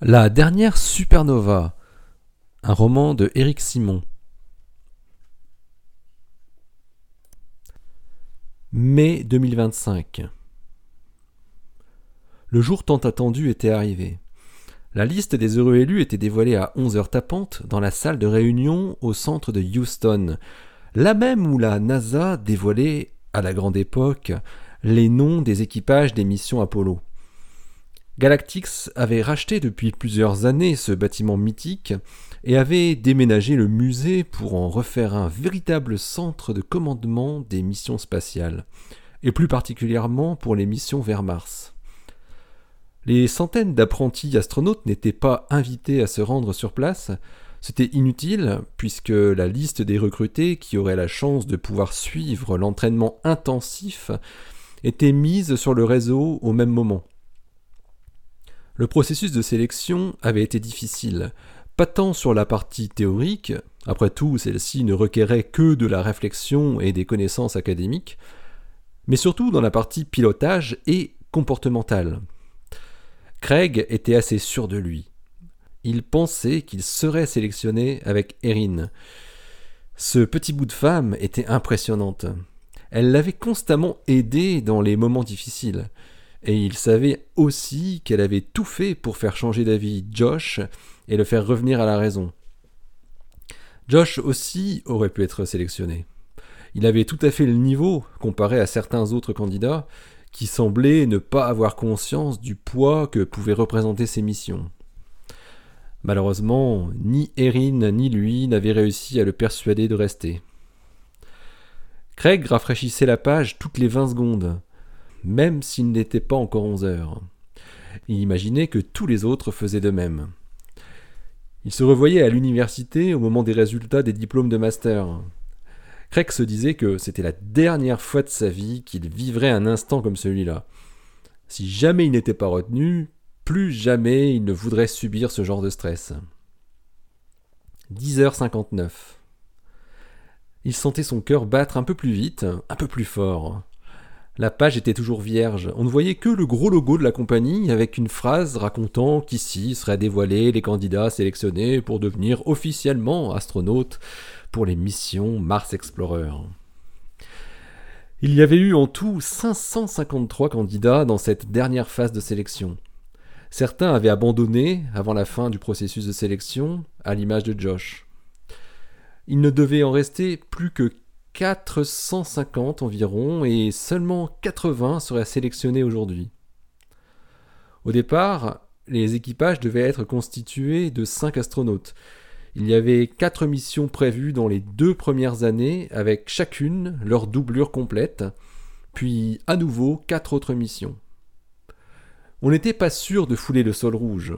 La dernière supernova, un roman de Éric Simon. Mai 2025. Le jour tant attendu était arrivé. La liste des heureux élus était dévoilée à 11 heures tapantes dans la salle de réunion au centre de Houston, la même où la NASA dévoilait, à la grande époque, les noms des équipages des missions Apollo. Galactix avait racheté depuis plusieurs années ce bâtiment mythique et avait déménagé le musée pour en refaire un véritable centre de commandement des missions spatiales, et plus particulièrement pour les missions vers Mars. Les centaines d'apprentis astronautes n'étaient pas invités à se rendre sur place, c'était inutile, puisque la liste des recrutés qui auraient la chance de pouvoir suivre l'entraînement intensif était mise sur le réseau au même moment. Le processus de sélection avait été difficile, pas tant sur la partie théorique, après tout celle-ci ne requérait que de la réflexion et des connaissances académiques, mais surtout dans la partie pilotage et comportementale. Craig était assez sûr de lui. Il pensait qu'il serait sélectionné avec Erin. Ce petit bout de femme était impressionnante. Elle l'avait constamment aidé dans les moments difficiles. Et il savait aussi qu'elle avait tout fait pour faire changer d'avis Josh et le faire revenir à la raison. Josh aussi aurait pu être sélectionné. Il avait tout à fait le niveau comparé à certains autres candidats qui semblaient ne pas avoir conscience du poids que pouvaient représenter ses missions. Malheureusement, ni Erin ni lui n'avaient réussi à le persuader de rester. Craig rafraîchissait la page toutes les vingt secondes, même s'il n'était pas encore onze heures. Il imaginait que tous les autres faisaient de même. Il se revoyait à l'université au moment des résultats des diplômes de master. Craig se disait que c'était la dernière fois de sa vie qu'il vivrait un instant comme celui-là. Si jamais il n'était pas retenu, plus jamais il ne voudrait subir ce genre de stress. 10h59. Il sentait son cœur battre un peu plus vite, un peu plus fort. La page était toujours vierge. On ne voyait que le gros logo de la compagnie avec une phrase racontant qu'ici seraient dévoilés les candidats sélectionnés pour devenir officiellement astronautes pour les missions Mars Explorer. Il y avait eu en tout 553 candidats dans cette dernière phase de sélection. Certains avaient abandonné avant la fin du processus de sélection, à l'image de Josh. Il ne devait en rester plus que 450 environ et seulement 80 seraient sélectionnés aujourd'hui. Au départ, les équipages devaient être constitués de 5 astronautes. Il y avait 4 missions prévues dans les deux premières années avec chacune leur doublure complète, puis à nouveau 4 autres missions. On n'était pas sûr de fouler le sol rouge.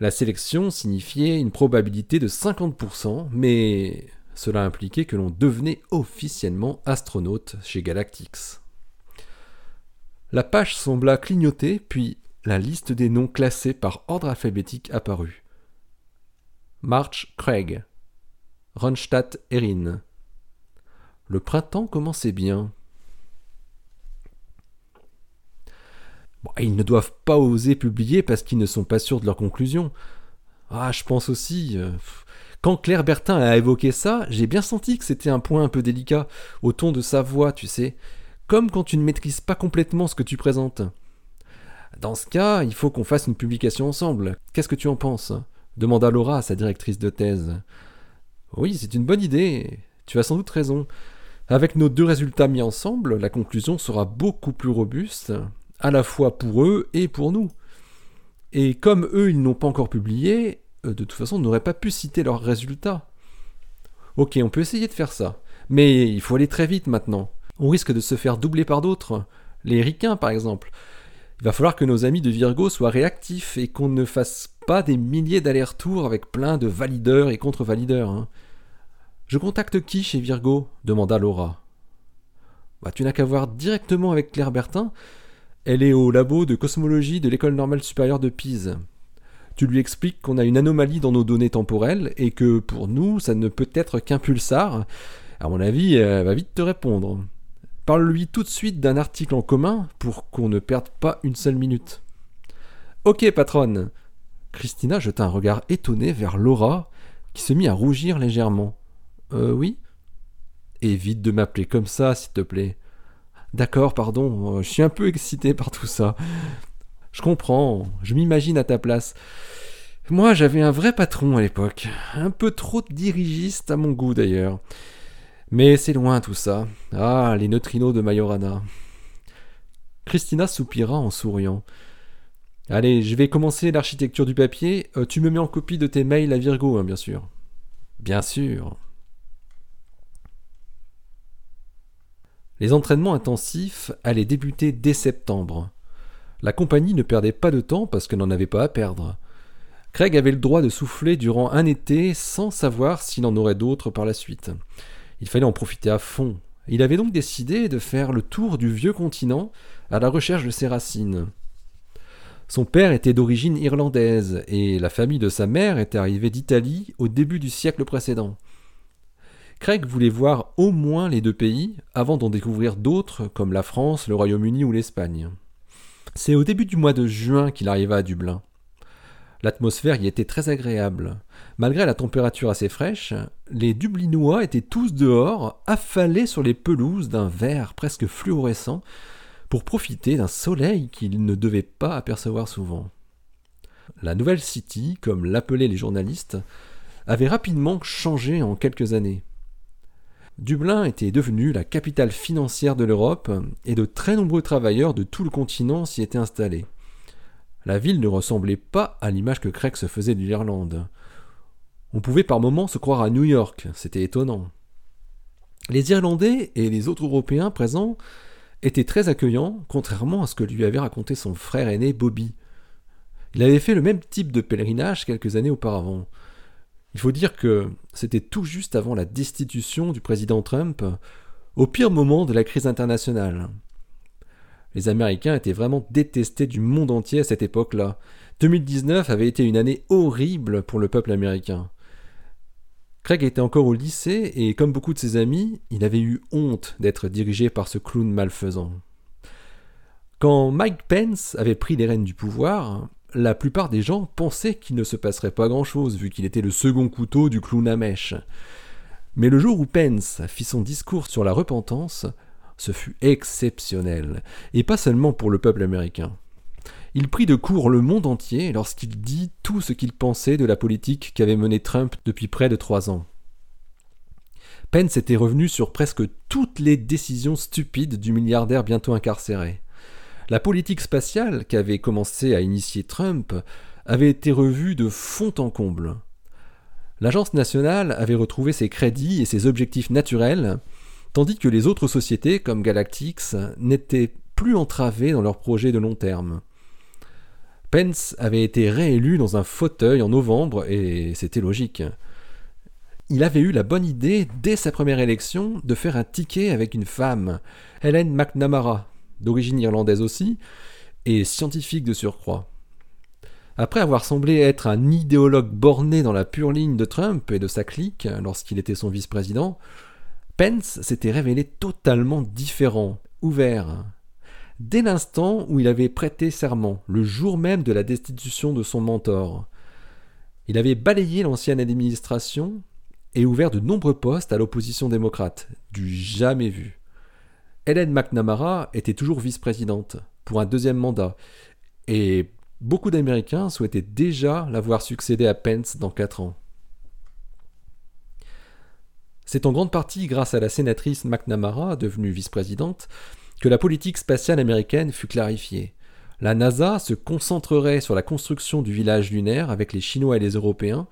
La sélection signifiait une probabilité de 50%, mais cela impliquait que l'on devenait officiellement astronaute chez Galactix. La page sembla clignoter, puis la liste des noms classés par ordre alphabétique apparut. March Craig. Ronstadt Erin. Le printemps commençait bien. ils ne doivent pas oser publier parce qu'ils ne sont pas sûrs de leurs conclusions. Ah, je pense aussi. Euh, quand Claire Bertin a évoqué ça, j'ai bien senti que c'était un point un peu délicat, au ton de sa voix, tu sais. Comme quand tu ne maîtrises pas complètement ce que tu présentes. Dans ce cas, il faut qu'on fasse une publication ensemble. Qu'est-ce que tu en penses? demanda Laura à sa directrice de thèse. Oui, c'est une bonne idée. Tu as sans doute raison. Avec nos deux résultats mis ensemble, la conclusion sera beaucoup plus robuste, à la fois pour eux et pour nous. Et comme eux, ils n'ont pas encore publié, de toute façon, n'auraient pas pu citer leurs résultats. Ok, on peut essayer de faire ça. Mais il faut aller très vite maintenant. On risque de se faire doubler par d'autres. Les ricains, par exemple. Il va falloir que nos amis de Virgo soient réactifs et qu'on ne fasse pas des milliers d'allers-retours avec plein de valideurs et contre-valideurs. Hein. Je contacte qui chez Virgo? demanda Laura. Bah, tu n'as qu'à voir directement avec Claire Bertin. Elle est au labo de cosmologie de l'école normale supérieure de Pise. Tu lui expliques qu'on a une anomalie dans nos données temporelles et que pour nous, ça ne peut être qu'un pulsar. À mon avis, elle va vite te répondre. Parle-lui tout de suite d'un article en commun pour qu'on ne perde pas une seule minute. Ok, patronne. Christina jeta un regard étonné vers Laura, qui se mit à rougir légèrement. Euh, oui? Évite de m'appeler comme ça, s'il te plaît. D'accord, pardon, euh, je suis un peu excité par tout ça. Je comprends, je m'imagine à ta place. Moi, j'avais un vrai patron à l'époque, un peu trop dirigiste à mon goût d'ailleurs. Mais c'est loin tout ça. Ah, les neutrinos de Majorana. Christina soupira en souriant. Allez, je vais commencer l'architecture du papier. Euh, tu me mets en copie de tes mails à Virgo, hein, bien sûr. Bien sûr. Les entraînements intensifs allaient débuter dès septembre. La compagnie ne perdait pas de temps parce qu'elle n'en avait pas à perdre. Craig avait le droit de souffler durant un été sans savoir s'il en aurait d'autres par la suite. Il fallait en profiter à fond. Il avait donc décidé de faire le tour du vieux continent à la recherche de ses racines. Son père était d'origine irlandaise et la famille de sa mère était arrivée d'Italie au début du siècle précédent. Craig voulait voir au moins les deux pays avant d'en découvrir d'autres comme la France, le Royaume-Uni ou l'Espagne. C'est au début du mois de juin qu'il arriva à Dublin. L'atmosphère y était très agréable. Malgré la température assez fraîche, les Dublinois étaient tous dehors, affalés sur les pelouses d'un vert presque fluorescent, pour profiter d'un soleil qu'ils ne devaient pas apercevoir souvent. La Nouvelle City, comme l'appelaient les journalistes, avait rapidement changé en quelques années. Dublin était devenue la capitale financière de l'Europe et de très nombreux travailleurs de tout le continent s'y étaient installés. La ville ne ressemblait pas à l'image que Craig se faisait de l'Irlande. On pouvait par moments se croire à New York, c'était étonnant. Les Irlandais et les autres Européens présents était très accueillant, contrairement à ce que lui avait raconté son frère aîné Bobby. Il avait fait le même type de pèlerinage quelques années auparavant. Il faut dire que c'était tout juste avant la destitution du président Trump, au pire moment de la crise internationale. Les Américains étaient vraiment détestés du monde entier à cette époque-là. 2019 avait été une année horrible pour le peuple américain. Craig était encore au lycée et, comme beaucoup de ses amis, il avait eu honte d'être dirigé par ce clown malfaisant. Quand Mike Pence avait pris les rênes du pouvoir, la plupart des gens pensaient qu'il ne se passerait pas grand-chose vu qu'il était le second couteau du clown à mèche. Mais le jour où Pence fit son discours sur la repentance, ce fut exceptionnel, et pas seulement pour le peuple américain. Il prit de court le monde entier lorsqu'il dit tout ce qu'il pensait de la politique qu'avait menée Trump depuis près de trois ans. Pence était revenu sur presque toutes les décisions stupides du milliardaire bientôt incarcéré. La politique spatiale qu'avait commencé à initier Trump avait été revue de fond en comble. L'agence nationale avait retrouvé ses crédits et ses objectifs naturels, tandis que les autres sociétés, comme Galactics, n'étaient plus entravées dans leurs projets de long terme. Pence avait été réélu dans un fauteuil en novembre et c'était logique. Il avait eu la bonne idée, dès sa première élection, de faire un ticket avec une femme, Helen McNamara, d'origine irlandaise aussi, et scientifique de surcroît. Après avoir semblé être un idéologue borné dans la pure ligne de Trump et de sa clique lorsqu'il était son vice-président, Pence s'était révélé totalement différent, ouvert, dès l'instant où il avait prêté serment, le jour même de la destitution de son mentor. Il avait balayé l'ancienne administration et ouvert de nombreux postes à l'opposition démocrate, du jamais vu. Hélène McNamara était toujours vice-présidente pour un deuxième mandat, et beaucoup d'Américains souhaitaient déjà l'avoir succédé à Pence dans quatre ans. C'est en grande partie grâce à la sénatrice McNamara, devenue vice-présidente, que la politique spatiale américaine fut clarifiée. La NASA se concentrerait sur la construction du village lunaire avec les Chinois et les Européens,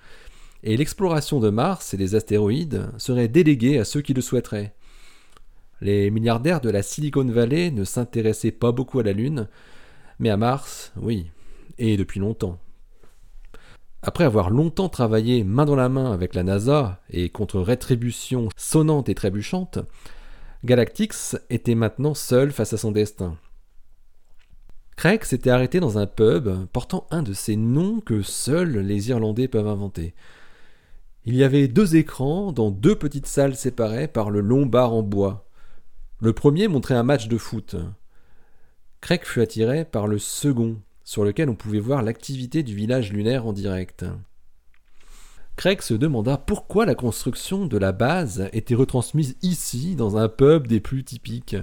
et l'exploration de Mars et des astéroïdes serait déléguée à ceux qui le souhaiteraient. Les milliardaires de la Silicon Valley ne s'intéressaient pas beaucoup à la Lune, mais à Mars, oui, et depuis longtemps. Après avoir longtemps travaillé main dans la main avec la NASA et contre rétribution sonnante et trébuchante, Galactix était maintenant seul face à son destin. Craig s'était arrêté dans un pub portant un de ces noms que seuls les Irlandais peuvent inventer. Il y avait deux écrans dans deux petites salles séparées par le long bar en bois. Le premier montrait un match de foot. Craig fut attiré par le second, sur lequel on pouvait voir l'activité du village lunaire en direct. Craig se demanda pourquoi la construction de la base était retransmise ici, dans un pub des plus typiques,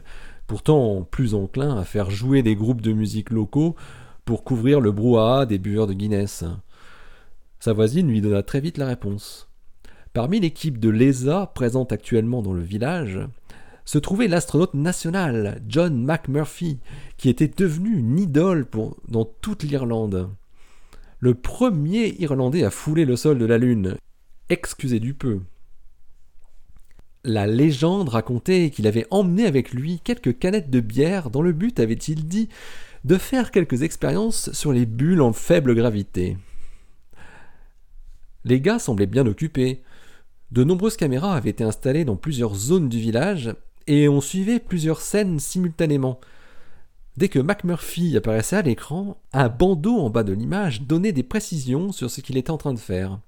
pourtant plus enclin à faire jouer des groupes de musique locaux pour couvrir le brouhaha des buveurs de Guinness. Sa voisine lui donna très vite la réponse. Parmi l'équipe de l'ESA présente actuellement dans le village, se trouvait l'astronaute national John McMurphy, qui était devenu une idole dans toute l'Irlande le premier Irlandais à fouler le sol de la Lune. Excusez du peu. La légende racontait qu'il avait emmené avec lui quelques canettes de bière dans le but, avait-il dit, de faire quelques expériences sur les bulles en faible gravité. Les gars semblaient bien occupés. De nombreuses caméras avaient été installées dans plusieurs zones du village et on suivait plusieurs scènes simultanément. Dès que McMurphy apparaissait à l'écran, un bandeau en bas de l'image donnait des précisions sur ce qu'il était en train de faire.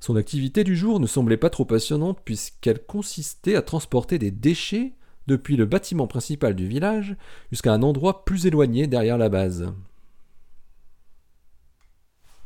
Son activité du jour ne semblait pas trop passionnante puisqu'elle consistait à transporter des déchets depuis le bâtiment principal du village jusqu'à un endroit plus éloigné derrière la base.